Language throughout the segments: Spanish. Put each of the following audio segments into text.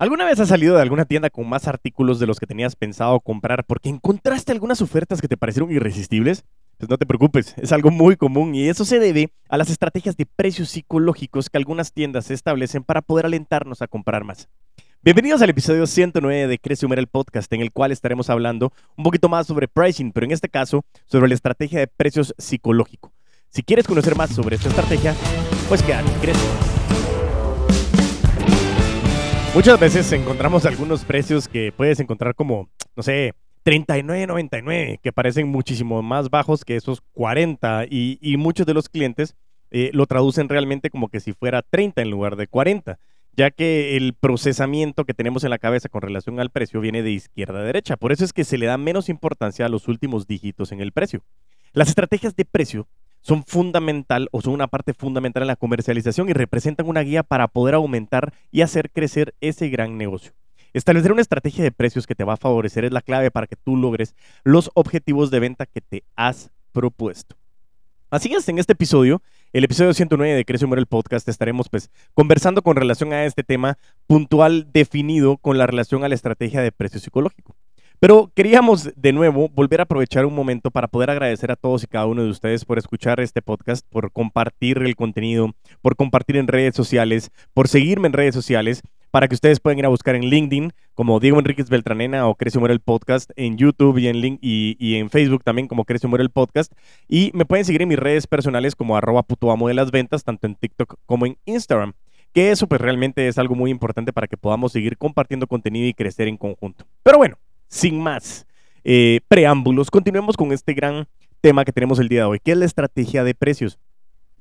¿Alguna vez has salido de alguna tienda con más artículos de los que tenías pensado comprar porque encontraste algunas ofertas que te parecieron irresistibles? Pues no te preocupes, es algo muy común y eso se debe a las estrategias de precios psicológicos que algunas tiendas establecen para poder alentarnos a comprar más. Bienvenidos al episodio 109 de Crece el podcast, en el cual estaremos hablando un poquito más sobre pricing, pero en este caso sobre la estrategia de precios psicológico. Si quieres conocer más sobre esta estrategia, pues quédate, crece. Muchas veces encontramos algunos precios que puedes encontrar como, no sé, 39.99, que parecen muchísimo más bajos que esos 40 y, muchos de los clientes eh, lo traducen realmente como que si fuera 30 en lugar de 40, ya que el procesamiento que tenemos en la cabeza con relación al precio viene de izquierda a derecha. Por eso es que se le da menos importancia a los últimos dígitos en el precio. Las estrategias de precio son fundamental o son una parte fundamental en la comercialización y representan una guía para poder aumentar y hacer crecer ese gran negocio. Establecer una estrategia de precios que te va a favorecer es la clave para que tú logres los objetivos de venta que te has propuesto. Así es, en este episodio, el episodio 109 de Crece Muere el Podcast, estaremos pues conversando con relación a este tema puntual definido con la relación a la estrategia de precio psicológico. Pero queríamos de nuevo volver a aprovechar un momento para poder agradecer a todos y cada uno de ustedes por escuchar este podcast, por compartir el contenido, por compartir en redes sociales, por seguirme en redes sociales, para que ustedes puedan ir a buscar en LinkedIn como Diego Enríquez Beltranena o Crece Muere el Podcast, en YouTube y en, y, en Facebook también como Crece Muere el Podcast. Y me pueden seguir en mis redes personales como arroba puto amo de las ventas, tanto en TikTok como en Instagram que eso pues realmente es algo muy importante para que podamos seguir compartiendo contenido y crecer en conjunto. Pero bueno, sin más eh, preámbulos, continuemos con este gran tema que tenemos el día de hoy, que es la estrategia de precios.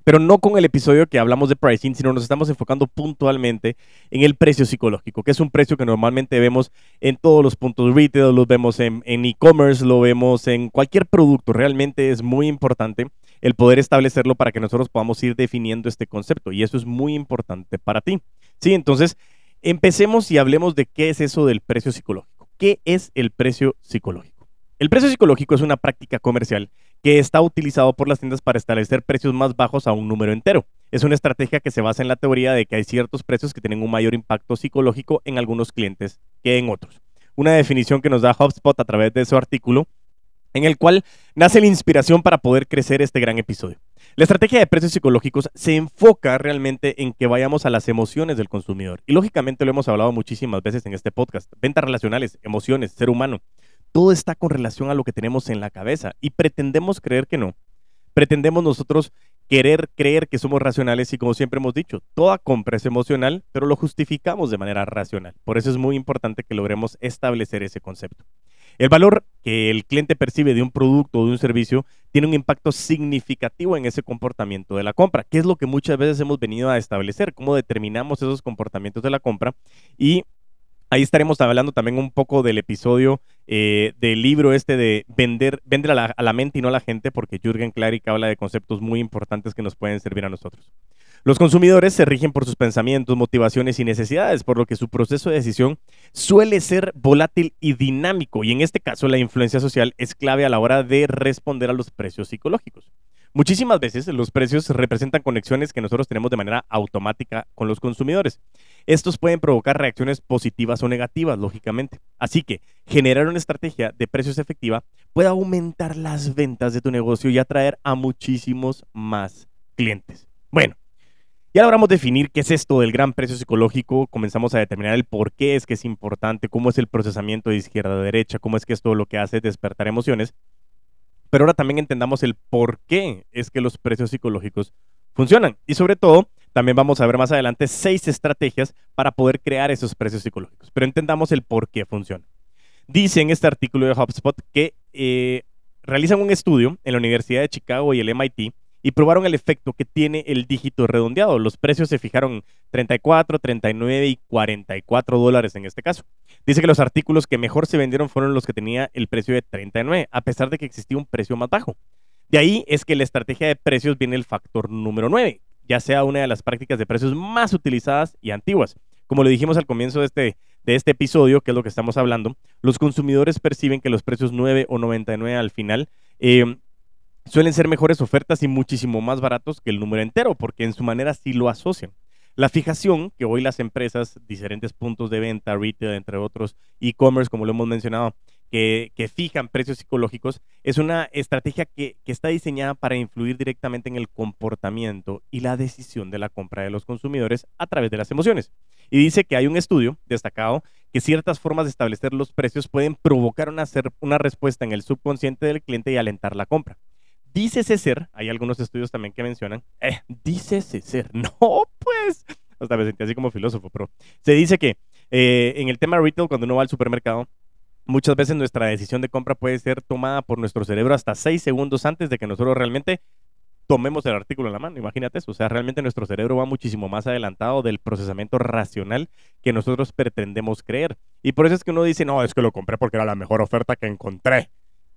Pero no con el episodio que hablamos de pricing, sino nos estamos enfocando puntualmente en el precio psicológico, que es un precio que normalmente vemos en todos los puntos retail, lo vemos en e-commerce, lo vemos en cualquier producto. Realmente es muy importante el poder establecerlo para que nosotros podamos ir definiendo este concepto. Y eso es muy importante para ti. Sí, entonces empecemos y hablemos de qué es eso del precio psicológico. ¿Qué es el precio psicológico? El precio psicológico es una práctica comercial que está utilizado por las tiendas para establecer precios más bajos a un número entero. Es una estrategia que se basa en la teoría de que hay ciertos precios que tienen un mayor impacto psicológico en algunos clientes que en otros. Una definición que nos da HubSpot a través de su artículo, en el cual nace la inspiración para poder crecer este gran episodio. La estrategia de precios psicológicos se enfoca realmente en que vayamos a las emociones del consumidor. Y lógicamente lo hemos hablado muchísimas veces en este podcast. Ventas relacionales, emociones, ser humano. Todo está con relación a lo que tenemos en la cabeza y pretendemos creer que no. Pretendemos nosotros querer creer que somos racionales y como siempre hemos dicho, toda compra es emocional, pero lo justificamos de manera racional. Por eso es muy importante que logremos establecer ese concepto. El valor que el cliente percibe de un producto o de un servicio tiene un impacto significativo en ese comportamiento de la compra, que es lo que muchas veces hemos venido a establecer, cómo determinamos esos comportamientos de la compra y Ahí estaremos hablando también un poco del episodio eh, del libro este de vender, vender a la, a la, mente y no a la gente, porque Jürgen Klarik habla de conceptos muy importantes que nos pueden servir a nosotros. Los consumidores se rigen por sus pensamientos, motivaciones y necesidades, por lo que su proceso de decisión suele ser volátil y dinámico, y en este caso la influencia social es clave a la hora de responder a los precios psicológicos. Muchísimas veces los precios representan conexiones que nosotros tenemos de manera automática con los consumidores. Estos pueden provocar reacciones positivas o negativas, lógicamente. Así que generar una estrategia de precios efectiva puede aumentar las ventas de tu negocio y atraer a muchísimos más clientes. Bueno, ya logramos definir qué es esto del gran precio psicológico, comenzamos a determinar el por qué es que es importante, cómo es el procesamiento de izquierda a derecha, cómo es que esto lo que hace es despertar emociones. Pero ahora también entendamos el por qué es que los precios psicológicos funcionan. Y sobre todo, también vamos a ver más adelante seis estrategias para poder crear esos precios psicológicos. Pero entendamos el por qué funciona. Dice en este artículo de HubSpot que eh, realizan un estudio en la Universidad de Chicago y el MIT y probaron el efecto que tiene el dígito redondeado. Los precios se fijaron 34, 39 y 44 dólares en este caso. Dice que los artículos que mejor se vendieron fueron los que tenía el precio de 39, a pesar de que existía un precio más bajo. De ahí es que la estrategia de precios viene el factor número 9, ya sea una de las prácticas de precios más utilizadas y antiguas. Como le dijimos al comienzo de este, de este episodio, que es lo que estamos hablando, los consumidores perciben que los precios 9 o 99 al final eh, suelen ser mejores ofertas y muchísimo más baratos que el número entero, porque en su manera sí lo asocian. La fijación que hoy las empresas, diferentes puntos de venta, retail, entre otros, e-commerce, como lo hemos mencionado, que, fijan precios psicológicos, es una estrategia que, está diseñada para influir directamente en el comportamiento y la decisión de la compra de los consumidores a través de las emociones. Y dice que hay un estudio destacado que ciertas formas de establecer los precios pueden provocar una respuesta en el subconsciente del cliente y alentar la compra. Dice ser, hay algunos estudios también que mencionan, eh, dice ser, no, pues, hasta me sentí así como filósofo, pero se dice que eh, en el tema retail, cuando uno va al supermercado, muchas veces nuestra decisión de compra puede ser tomada por nuestro cerebro hasta seis segundos antes de que nosotros realmente tomemos el artículo en la mano. Imagínate eso. O sea, realmente nuestro cerebro va muchísimo más adelantado del procesamiento racional que nosotros pretendemos creer. Y por eso es que uno dice, no, es que lo compré porque era la mejor oferta que encontré.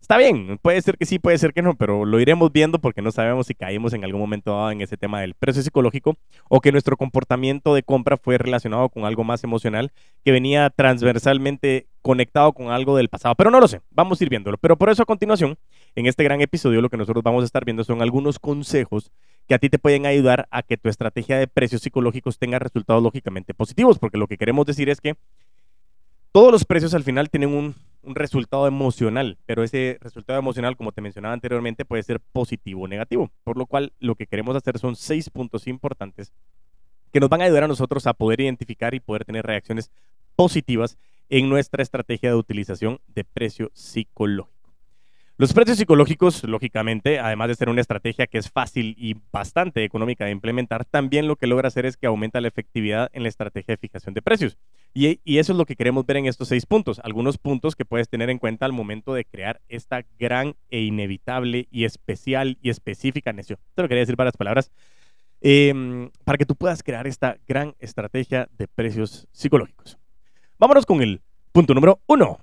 Está bien, puede ser que sí, puede ser que no, pero lo iremos viendo porque no sabemos si caímos en algún momento dado en ese tema del precio psicológico o que nuestro comportamiento de compra fue relacionado con algo más emocional que venía transversalmente conectado con algo del pasado. Pero no lo sé, vamos a ir viéndolo. Pero por eso a continuación, en este gran episodio, lo que nosotros vamos a estar viendo son algunos consejos que a ti te pueden ayudar a que tu estrategia de precios psicológicos tenga resultados lógicamente positivos, porque lo que queremos decir es que todos los precios al final tienen un un resultado emocional, pero ese resultado emocional, como te mencionaba anteriormente, puede ser positivo o negativo. Por lo cual, lo que queremos hacer son seis puntos importantes que nos van a ayudar a nosotros a poder identificar y poder tener reacciones positivas en nuestra estrategia de utilización de precio psicológico. Los precios psicológicos, lógicamente, además de ser una estrategia que es fácil y bastante económica de implementar, también lo que logra hacer es que aumenta la efectividad en la estrategia de fijación de precios. Y, eso es lo que queremos ver en estos seis puntos. Algunos puntos que puedes tener en cuenta al momento de crear esta gran e inevitable y especial y específica necio. Te lo quería decir varias palabras. Em, para que tú puedas crear esta gran estrategia de precios psicológicos. Vámonos con el punto número uno.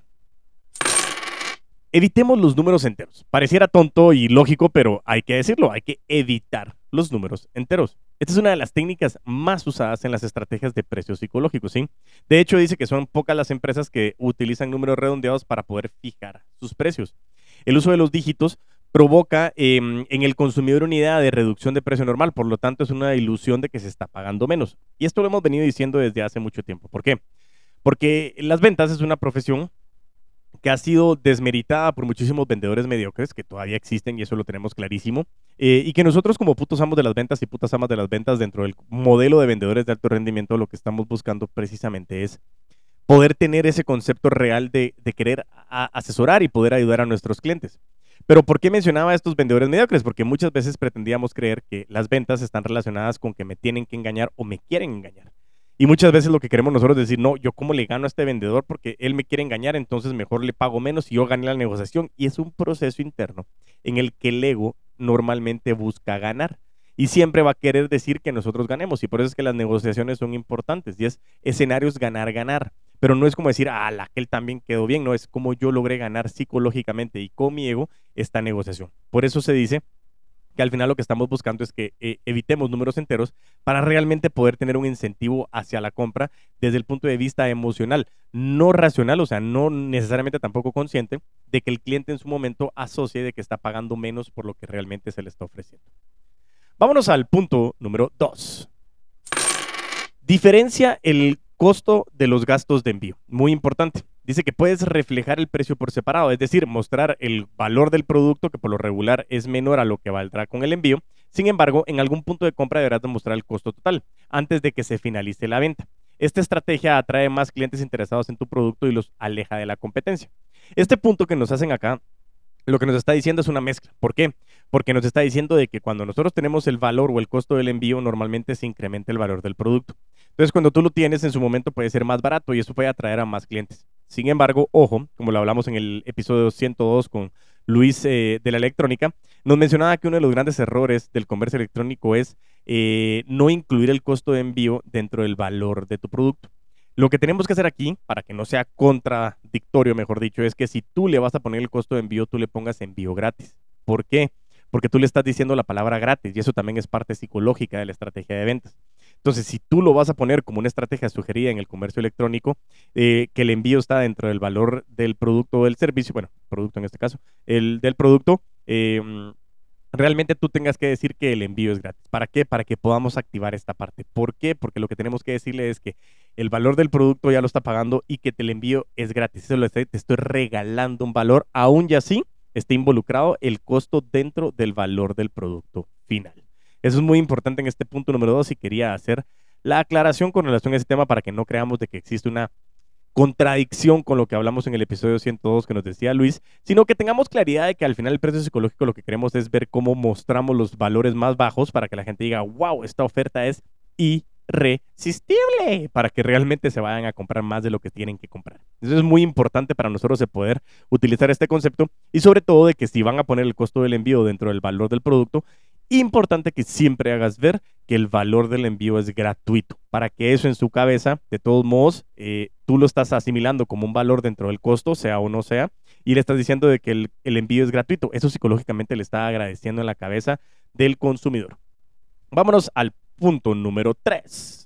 Evitemos los números enteros. Pareciera tonto y lógico, pero hay que decirlo, hay que evitar los números enteros. Esta es una de las técnicas más usadas en las estrategias de precios psicológicos, ¿sí? De hecho, dice que son pocas las empresas que utilizan números redondeados para poder fijar sus precios. El uso de los dígitos provoca em, en el consumidor una idea de reducción de precio normal, por lo tanto es una ilusión de que se está pagando menos. Y esto lo hemos venido diciendo desde hace mucho tiempo. ¿Por qué? Porque las ventas es una profesión que ha sido desmeritada por muchísimos vendedores mediocres que todavía existen y eso lo tenemos clarísimo. Eh, y que nosotros como putos amos de las ventas y putas amas de las ventas dentro del modelo de vendedores de alto rendimiento lo que estamos buscando precisamente es poder tener ese concepto real de, querer asesorar y poder ayudar a nuestros clientes. Pero ¿por qué mencionaba a estos vendedores mediocres? Porque muchas veces pretendíamos creer que las ventas están relacionadas con que me tienen que engañar o me quieren engañar. Y muchas veces lo que queremos nosotros es decir, no, yo cómo le gano a este vendedor porque él me quiere engañar, entonces mejor le pago menos y yo gané la negociación. Y es un proceso interno en el que el ego normalmente busca ganar. Y siempre va a querer decir que nosotros ganemos. Y por eso es que las negociaciones son importantes. Y es escenarios ganar, ganar. Pero no es como decir, ah, la que él también quedó bien. No, es como yo logré ganar psicológicamente y con mi ego esta negociación. Por eso se dice que al final lo que estamos buscando es que eh, evitemos números enteros para realmente poder tener un incentivo hacia la compra desde el punto de vista emocional, no racional, o sea, no necesariamente tampoco consciente de que el cliente en su momento asocie de que está pagando menos por lo que realmente se le está ofreciendo. Vámonos al punto número dos. Diferencia el costo de los gastos de envío. Muy importante dice que puedes reflejar el precio por separado, es decir, mostrar el valor del producto que por lo regular es menor a lo que valdrá con el envío. Sin embargo, en algún punto de compra deberás demostrar el costo total antes de que se finalice la venta. Esta estrategia atrae más clientes interesados en tu producto y los aleja de la competencia. Este punto que nos hacen acá lo que nos está diciendo es una mezcla. ¿Por qué? Porque nos está diciendo de que cuando nosotros tenemos el valor o el costo del envío, normalmente se incrementa el valor del producto. Entonces, cuando tú lo tienes en su momento puede ser más barato y eso puede atraer a más clientes. Sin embargo, ojo, como lo hablamos en el episodio 102 con Luis eh, de la electrónica, nos mencionaba que uno de los grandes errores del comercio electrónico es eh, no incluir el costo de envío dentro del valor de tu producto. Lo que tenemos que hacer aquí, para que no sea contradictorio, mejor dicho, es que si tú le vas a poner el costo de envío, tú le pongas envío gratis. ¿Por qué? Porque tú le estás diciendo la palabra gratis y eso también es parte psicológica de la estrategia de ventas. Entonces, si tú lo vas a poner como una estrategia sugerida en el comercio electrónico, eh, que el envío está dentro del valor del producto o del servicio, bueno, producto en este caso, el del producto, em, realmente tú tengas que decir que el envío es gratis. ¿Para qué? Para que podamos activar esta parte. ¿Por qué? Porque lo que tenemos que decirle es que el valor del producto ya lo está pagando y que el envío es gratis. Eso lo te estoy regalando un valor, aún ya así esté involucrado el costo dentro del valor del producto final. Eso es muy importante en este punto número dos y quería hacer la aclaración con relación a ese tema para que no creamos de que existe una contradicción con lo que hablamos en el episodio 102 que nos decía Luis, sino que tengamos claridad de que al final el precio psicológico lo que queremos es ver cómo mostramos los valores más bajos para que la gente diga, wow, esta oferta es irresistible, para que realmente se vayan a comprar más de lo que tienen que comprar. Eso es muy importante para nosotros de poder utilizar este concepto y sobre todo de que si van a poner el costo del envío dentro del valor del producto, importante que siempre hagas ver que el valor del envío es gratuito, para que eso en su cabeza, de todos modos, eh, tú lo estás asimilando como un valor dentro del costo, sea o no sea, y le estás diciendo de que el, el envío es gratuito. Eso psicológicamente le está agradeciendo en la cabeza del consumidor. Vámonos al punto número 3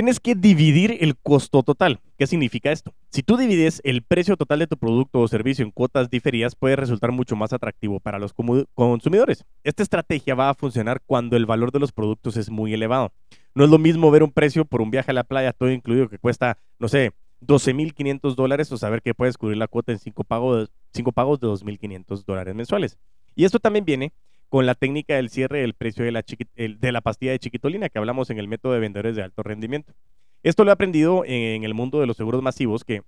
tienes que dividir el costo total. ¿Qué significa esto? Si tú divides el precio total de tu producto o servicio en cuotas diferidas, puede resultar mucho más atractivo para los consumidores. Esta estrategia va a funcionar cuando el valor de los productos es muy elevado. No es lo mismo ver un precio por un viaje a la playa todo incluido que cuesta, no sé, 12.500 dólares o saber que puedes cubrir la cuota en cinco pagos, cinco pagos de 2.500 dólares mensuales. Y esto también viene con la técnica del cierre del precio de la, pastilla de chiquitolina que hablamos en el método de vendedores de alto rendimiento. Esto lo he aprendido en el mundo de los seguros masivos que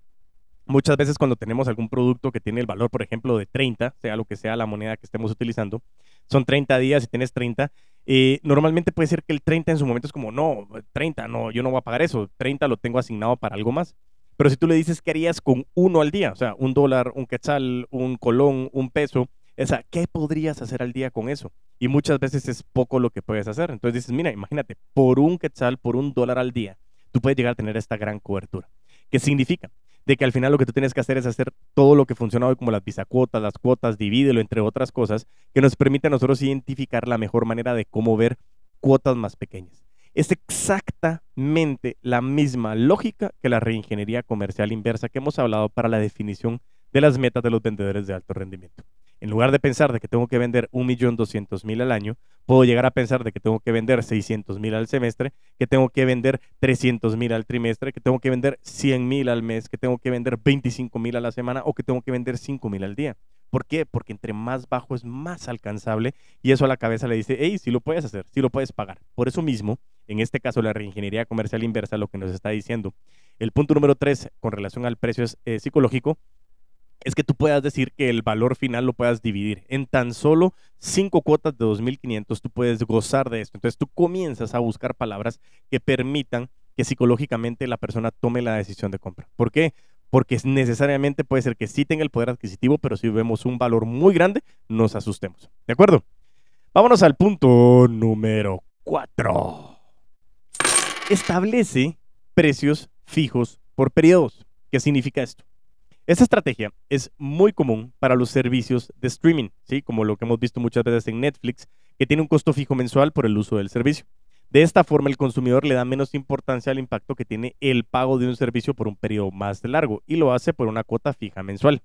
muchas veces cuando tenemos algún producto que tiene el valor, por ejemplo, de 30, sea lo que sea la moneda que estemos utilizando, son 30 días y tienes 30, eh, normalmente puede ser que el 30 en su momento es como, no, 30, no, yo no voy a pagar eso, 30 lo tengo asignado para algo más. Pero si tú le dices, ¿qué harías con uno al día? O sea, un dólar, un quetzal, un colón, un peso, o sea, ¿qué podrías hacer al día con eso? Y muchas veces es poco lo que puedes hacer. Entonces dices, mira, imagínate, por un quetzal, por un dólar al día, tú puedes llegar a tener esta gran cobertura. ¿Qué significa? De que al final lo que tú tienes que hacer es hacer todo lo que funciona hoy, como las bisacuotas, las cuotas, divídelo, entre otras cosas, que nos permite a nosotros identificar la mejor manera de cómo ver cuotas más pequeñas. Es exactamente la misma lógica que la reingeniería comercial inversa que hemos hablado para la definición de las metas de los vendedores de alto rendimiento. En lugar de pensar de que tengo que vender 1.200.000 al año, puedo llegar a pensar de que tengo que vender 600.000 al semestre, que tengo que vender 300.000 al trimestre, que tengo que vender 100.000 al mes, que tengo que vender 25.000 a la semana o que tengo que vender 5.000 al día. ¿Por qué? Porque entre más bajo es más alcanzable y eso a la cabeza le dice, hey, sí lo puedes hacer, sí lo puedes pagar. Por eso mismo, en este caso, la reingeniería comercial inversa lo que nos está diciendo. El punto número tres con relación al precio es, eh, psicológico es que tú puedas decir que el valor final lo puedas dividir en tan solo cinco cuotas de 2.500, tú puedes gozar de esto. Entonces tú comienzas a buscar palabras que permitan que psicológicamente la persona tome la decisión de compra. ¿Por qué? Porque necesariamente puede ser que sí tenga el poder adquisitivo, pero si vemos un valor muy grande, nos asustemos. ¿De acuerdo? Vámonos al punto número 4. Establece precios fijos por periodos. ¿Qué significa esto? Esta estrategia es muy común para los servicios de streaming, ¿sí? como lo que hemos visto muchas veces en Netflix, que tiene un costo fijo mensual por el uso del servicio. De esta forma, el consumidor le da menos importancia al impacto que tiene el pago de un servicio por un periodo más largo y lo hace por una cuota fija mensual.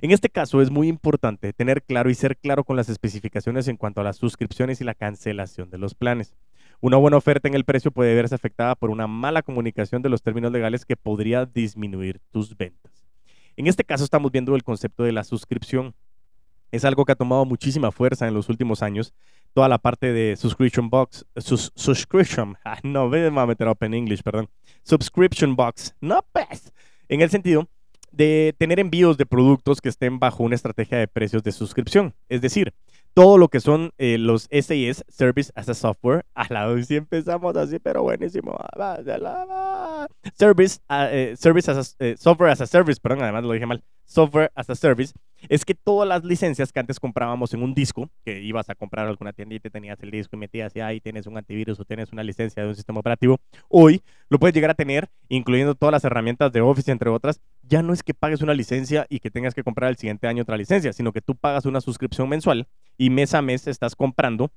En este caso es muy importante tener claro y ser claro con las especificaciones en cuanto a las suscripciones y la cancelación de los planes. Una buena oferta en el precio puede verse afectada por una mala comunicación de los términos legales que podría disminuir tus ventas. En este caso estamos viendo el concepto de la suscripción. Es algo que ha tomado muchísima fuerza en los últimos años. Toda la parte de subscription box, subscription, ah, no, me a meter up en English, perdón. Subscription box, no pues. En el sentido de tener envíos de productos que estén bajo una estrategia de precios de suscripción. Es decir, todo lo que son eh, los SaaS, Service as a Software. A la vez sí empezamos así, pero buenísimo. Service, ah, eh, service as a, eh, Software as a Service, perdón, además lo dije mal. Software as a Service es que todas las licencias que antes comprábamos en un disco, que ibas a comprar alguna tienda y te tenías el disco y metías y ahí tienes un antivirus o tienes una licencia de un sistema operativo, hoy lo puedes llegar a tener, incluyendo todas las herramientas de Office, entre otras. Ya no es que pagues una licencia y que tengas que comprar el siguiente año otra licencia, sino que tú pagas una suscripción mensual y mes a mes estás comprando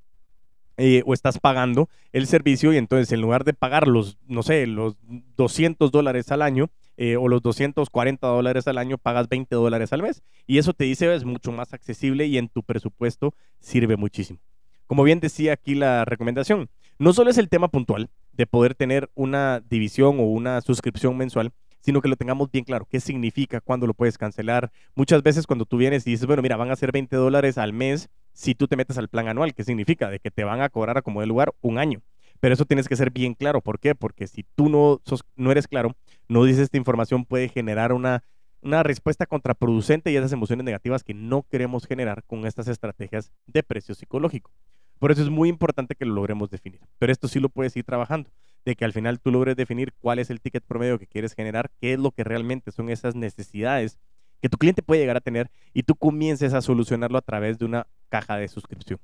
eh, o estás pagando el servicio y entonces en lugar de pagar los, no sé, los 200 dólares al año, eh, o los 240 dólares al año, pagas 20 dólares al mes. Y eso te dice es mucho más accesible y en tu presupuesto sirve muchísimo. Como bien decía aquí la recomendación, no solo es el tema puntual de poder tener una división o una suscripción mensual, sino que lo tengamos bien claro, qué significa, cuándo lo puedes cancelar. Muchas veces cuando tú vienes y dices, bueno, mira, van a ser 20 dólares al mes si tú te metes al plan anual, ¿qué significa? De que te van a cobrar a como de lugar un año. Pero eso tienes que ser bien claro. ¿Por qué? Porque si tú no, sos, no eres claro, no dices esta información, puede generar una, una respuesta contraproducente y esas emociones negativas que no queremos generar con estas estrategias de precio psicológico. Por eso es muy importante que lo logremos definir. Pero esto sí lo puedes ir trabajando, de que al final tú logres definir cuál es el ticket promedio que quieres generar, qué es lo que realmente son esas necesidades que tu cliente puede llegar a tener y tú comiences a solucionarlo a través de una caja de suscripción.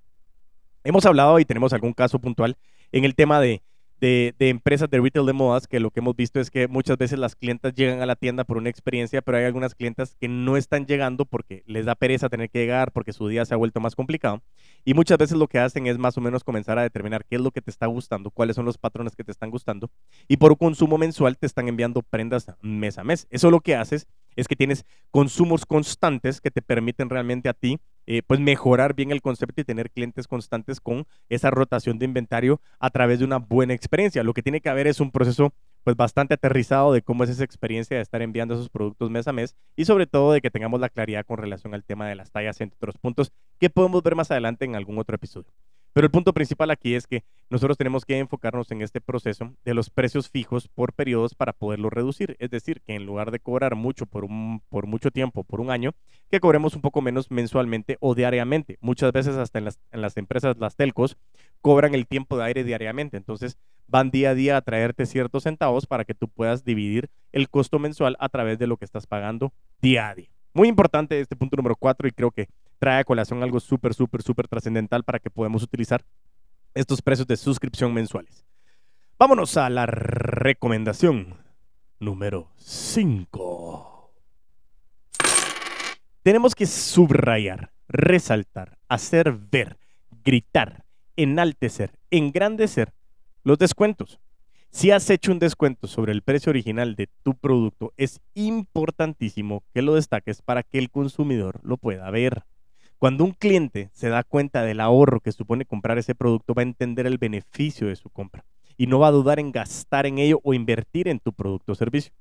Hemos hablado y tenemos algún caso puntual en el tema de, de, empresas de retail de modas, que lo que hemos visto es que muchas veces las clientas llegan a la tienda por una experiencia, pero hay algunas clientas que no están llegando porque les da pereza tener que llegar, porque su día se ha vuelto más complicado. Y muchas veces lo que hacen es más o menos comenzar a determinar qué es lo que te está gustando, cuáles son los patrones que te están gustando, y por consumo mensual te están enviando prendas mes a mes. Eso lo que haces es que tienes consumos constantes que te permiten realmente a ti eh, pues mejorar bien el concepto y tener clientes constantes con esa rotación de inventario a través de una buena experiencia. Lo que tiene que haber es un proceso pues bastante aterrizado de cómo es esa experiencia de estar enviando esos productos mes a mes y sobre todo de que tengamos la claridad con relación al tema de las tallas entre otros puntos que podemos ver más adelante en algún otro episodio. Pero el punto principal aquí es que nosotros tenemos que enfocarnos en este proceso de los precios fijos por periodos para poderlo reducir. Es decir, que en lugar de cobrar mucho por, un, por mucho tiempo, por un año, que cobremos un poco menos mensualmente o diariamente. Muchas veces hasta en las, en las empresas, las telcos, cobran el tiempo de aire diariamente. Entonces van día a día a traerte ciertos centavos para que tú puedas dividir el costo mensual a través de lo que estás pagando día a día. Muy importante este punto número cuatro y creo que trae a colación algo súper, súper, súper trascendental para que podamos utilizar estos precios de suscripción mensuales. Vámonos a la recomendación número 5. Tenemos que subrayar, resaltar, hacer ver, gritar, enaltecer, engrandecer los descuentos. Si has hecho un descuento sobre el precio original de tu producto, es importantísimo que lo destaques para que el consumidor lo pueda ver. Cuando un cliente se da cuenta del ahorro que supone comprar ese producto, va a entender el beneficio de su compra y no va a dudar en gastar en ello o invertir en tu producto o servicio.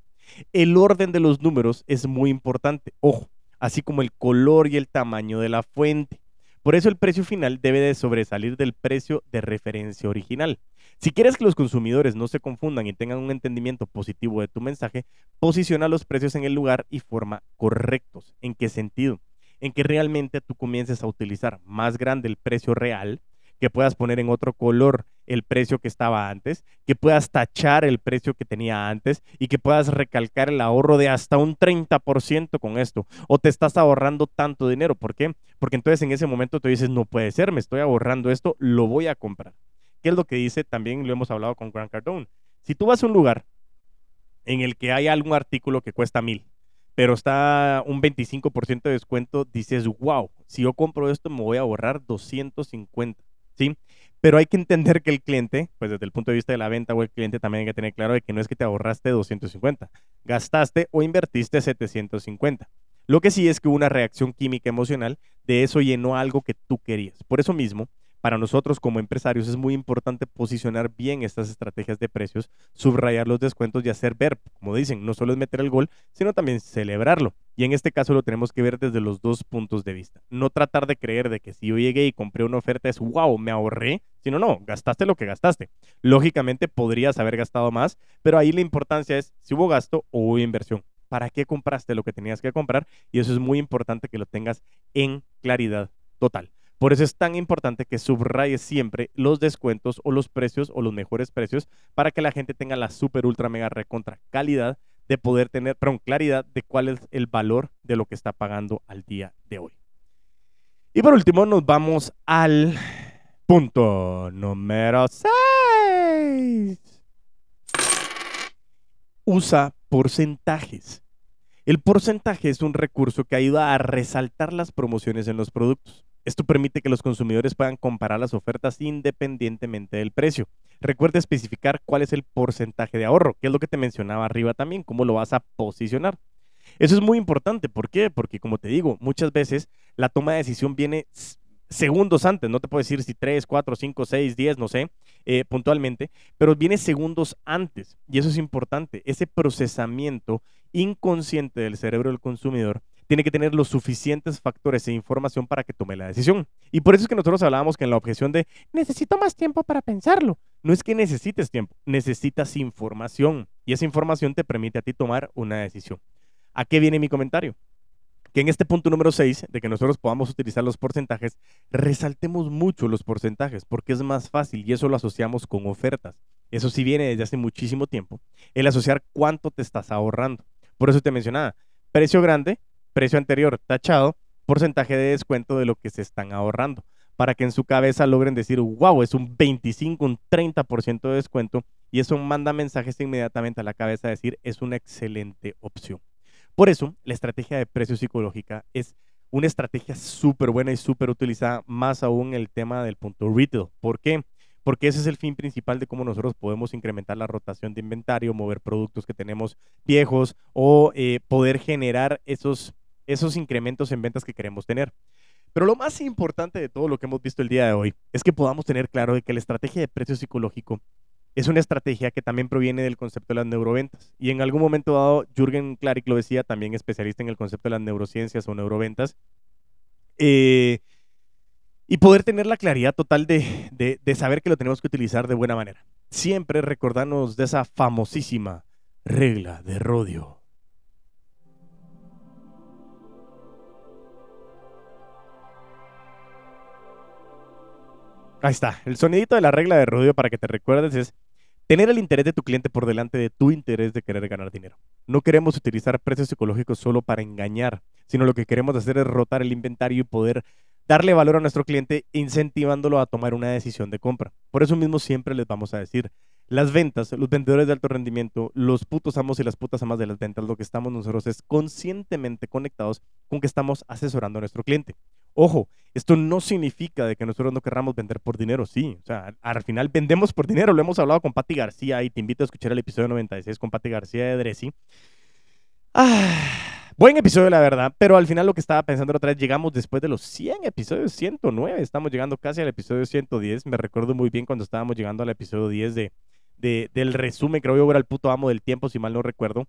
El orden de los números es muy importante, ojo, así como el color y el tamaño de la fuente. Por eso el precio final debe de sobresalir del precio de referencia original. Si quieres que los consumidores no se confundan y tengan un entendimiento positivo de tu mensaje, posiciona los precios en el lugar y forma correctos. ¿En qué sentido? En que realmente tú comiences a utilizar más grande el precio real, que puedas poner en otro color el precio que estaba antes, que puedas tachar el precio que tenía antes y que puedas recalcar el ahorro de hasta un 30% con esto. O te estás ahorrando tanto dinero. ¿Por qué? Porque entonces en ese momento tú dices, no puede ser, me estoy ahorrando esto, lo voy a comprar. ¿Qué es lo que dice? También lo hemos hablado con Grant Cardone. Si tú vas a un lugar en el que hay algún artículo que cuesta mil pero está un 25% de descuento, dices, wow, si yo compro esto me voy a ahorrar 250, ¿sí? Pero hay que entender que el cliente, pues desde el punto de vista de la venta o el cliente también hay que tener claro de que no es que te ahorraste 250, gastaste o invertiste 750. Lo que sí es que hubo una reacción química emocional de eso llenó algo que tú querías. Por eso mismo, para nosotros como empresarios es muy importante posicionar bien estas estrategias de precios, subrayar los descuentos y hacer ver, como dicen, no solo es meter el gol, sino también celebrarlo. Y en este caso lo tenemos que ver desde los dos puntos de vista. No tratar de creer de que si yo llegué y compré una oferta es wow, me ahorré, sino no, gastaste lo que gastaste. Lógicamente podrías haber gastado más, pero ahí la importancia es si hubo gasto o hubo inversión. ¿Para qué compraste lo que tenías que comprar? Y eso es muy importante que lo tengas en claridad total. Por eso es tan importante que subrayes siempre los descuentos o los precios o los mejores precios para que la gente tenga la super ultra mega recontra calidad de poder tener, perdón, claridad de cuál es el valor de lo que está pagando al día de hoy. Y por último nos vamos al punto número 6. Usa porcentajes. El porcentaje es un recurso que ayuda a resaltar las promociones en los productos. Esto permite que los consumidores puedan comparar las ofertas independientemente del precio. Recuerda especificar cuál es el porcentaje de ahorro, que es lo que te mencionaba arriba también, cómo lo vas a posicionar. Eso es muy importante. ¿Por qué? Porque como te digo, muchas veces la toma de decisión viene segundos antes, no te puedo decir si 3, 4, 5, 6, 10, no sé, eh, puntualmente, pero viene segundos antes. Y eso es importante. Ese procesamiento inconsciente del cerebro del consumidor tiene que tener los suficientes factores e información para que tome la decisión. Y por eso es que nosotros hablábamos que en la objeción de necesito más tiempo para pensarlo. No es que necesites tiempo, necesitas información. Y esa información te permite a ti tomar una decisión. ¿A qué viene mi comentario? Que en este punto número 6, de que nosotros podamos utilizar los porcentajes, resaltemos mucho los porcentajes, porque es más fácil y eso lo asociamos con ofertas. Eso sí viene desde hace muchísimo tiempo, el asociar cuánto te estás ahorrando. Por eso te mencionaba, precio grande, precio anterior tachado, porcentaje de descuento de lo que se están ahorrando, para que en su cabeza logren decir, wow, es un 25, un 30% de descuento, y eso manda mensajes inmediatamente a la cabeza a decir, es una excelente opción. Por eso, la estrategia de precio psicológica es una estrategia súper buena y súper utilizada, más aún el tema del punto retail. ¿Por qué? Porque ese es el fin principal de cómo nosotros podemos incrementar la rotación de inventario, mover productos que tenemos viejos o eh, poder generar esos, esos incrementos en ventas que queremos tener. Pero lo más importante de todo lo que hemos visto el día de hoy es que podamos tener claro de que la estrategia de precio psicológico es una estrategia que también proviene del concepto de las neuroventas. Y en algún momento dado, Jürgen Klarik lo decía, también especialista en el concepto de las neurociencias o neuroventas. Eh, y poder tener la claridad total de, de, saber que lo tenemos que utilizar de buena manera. Siempre recordarnos de esa famosísima regla de Rodio. Ahí está. El sonidito de la regla de Rodio para que te recuerdes es Tener el interés de tu cliente por delante de tu interés de querer ganar dinero. No queremos utilizar precios psicológicos solo para engañar, sino lo que queremos hacer es rotar el inventario y poder darle valor a nuestro cliente incentivándolo a tomar una decisión de compra. Por eso mismo siempre les vamos a decir, las ventas, los vendedores de alto rendimiento, los putos amos y las putas amas de las ventas, lo que estamos nosotros es conscientemente conectados con que estamos asesorando a nuestro cliente. Ojo, esto no significa de que nosotros no querramos vender por dinero, sí. O sea, al final vendemos por dinero. Lo hemos hablado con Patti García y te invito a escuchar el episodio 96 con Patti García de Dressy. Ah, buen episodio, la verdad. Pero al final lo que estaba pensando otra vez, llegamos después de los 100 episodios, 109. Estamos llegando casi al episodio 110. Me recuerdo muy bien cuando estábamos llegando al episodio 10 de del resumen, creo que era el puto amo del tiempo, si mal no recuerdo.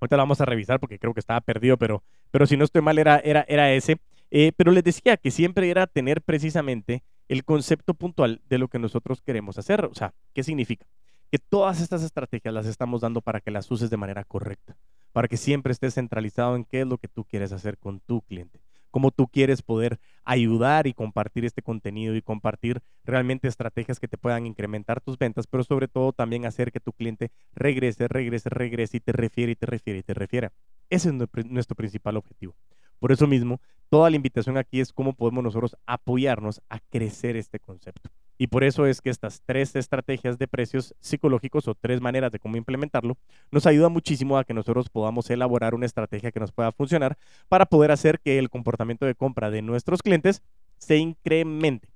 Ahorita lo vamos a revisar porque creo que estaba perdido, pero, pero si no estoy mal era, era, era ese. Eh, pero les decía que siempre era tener precisamente el concepto puntual de lo que nosotros queremos hacer. O sea, ¿qué significa? Que todas estas estrategias las estamos dando para que las uses de manera correcta, para que siempre estés centralizado en qué es lo que tú quieres hacer con tu cliente cómo tú quieres poder ayudar y compartir este contenido y compartir realmente estrategias que te puedan incrementar tus ventas, pero sobre todo también hacer que tu cliente regrese, regrese, regrese y te refiere y te refiere y te refiera. Ese es nuestro principal objetivo. Por eso mismo, toda la invitación aquí es cómo podemos nosotros apoyarnos a crecer este concepto. Y por eso es que estas tres estrategias de precios psicológicos o tres maneras de cómo implementarlo nos ayuda muchísimo a que nosotros podamos elaborar una estrategia que nos pueda funcionar para poder hacer que el comportamiento de compra de nuestros clientes se incremente.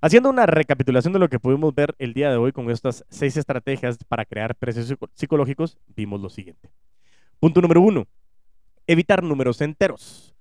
Haciendo una recapitulación de lo que pudimos ver el día de hoy con estas seis estrategias para crear precios psicológicos, vimos lo siguiente. Punto número uno, evitar números enteros.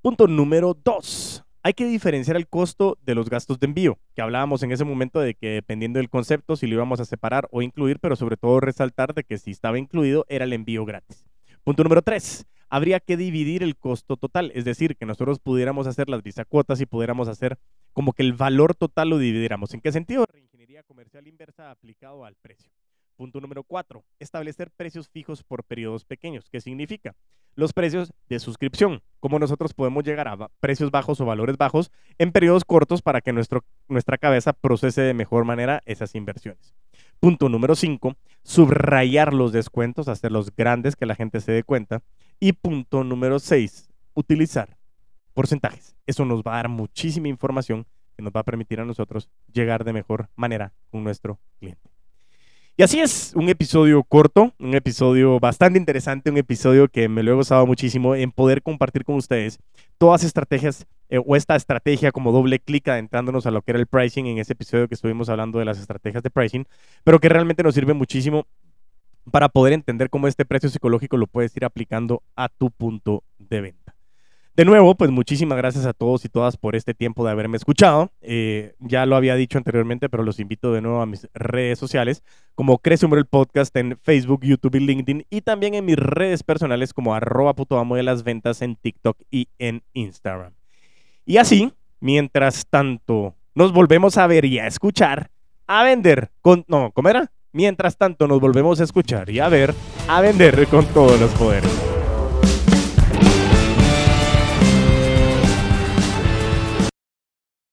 Punto número dos, hay que diferenciar el costo de los gastos de envío, que hablábamos en ese momento de que dependiendo del concepto, si lo íbamos a separar o incluir, pero sobre todo resaltar de que si estaba incluido era el envío gratis. Punto número tres, habría que dividir el costo total, es decir, que nosotros pudiéramos hacer las cuotas y pudiéramos hacer como que el valor total lo dividiéramos. ¿En qué sentido? Reingeniería comercial inversa aplicado al precio. Punto número cuatro, establecer precios fijos por periodos pequeños. ¿Qué significa? Los precios de suscripción. Cómo nosotros podemos llegar a precios bajos o valores bajos en periodos cortos para que nuestro, nuestra cabeza procese de mejor manera esas inversiones. Punto número cinco, subrayar los descuentos, hacerlos grandes, que la gente se dé cuenta. Y punto número seis, utilizar porcentajes. Eso nos va a dar muchísima información que nos va a permitir a nosotros llegar de mejor manera con nuestro cliente. Y así es, un episodio corto, un episodio bastante interesante, un episodio que me lo he gozado muchísimo en poder compartir con ustedes todas estrategias eh, o esta estrategia como doble clic adentrándonos a lo que era el pricing en ese episodio que estuvimos hablando de las estrategias de pricing, pero que realmente nos sirve muchísimo para poder entender cómo este precio psicológico lo puedes ir aplicando a tu punto de venta. De nuevo, pues muchísimas gracias a todos y todas por este tiempo de haberme escuchado. Eh, ya lo había dicho anteriormente, pero los invito de nuevo a mis redes sociales, como Crece el Podcast en Facebook, YouTube y LinkedIn, y también en mis redes personales como arroba puto amo de las ventas en TikTok y en Instagram. Y así, mientras tanto, nos volvemos a ver y a escuchar, a vender con... No, ¿cómo era? Mientras tanto, nos volvemos a escuchar y a ver, a vender con todos los poderes.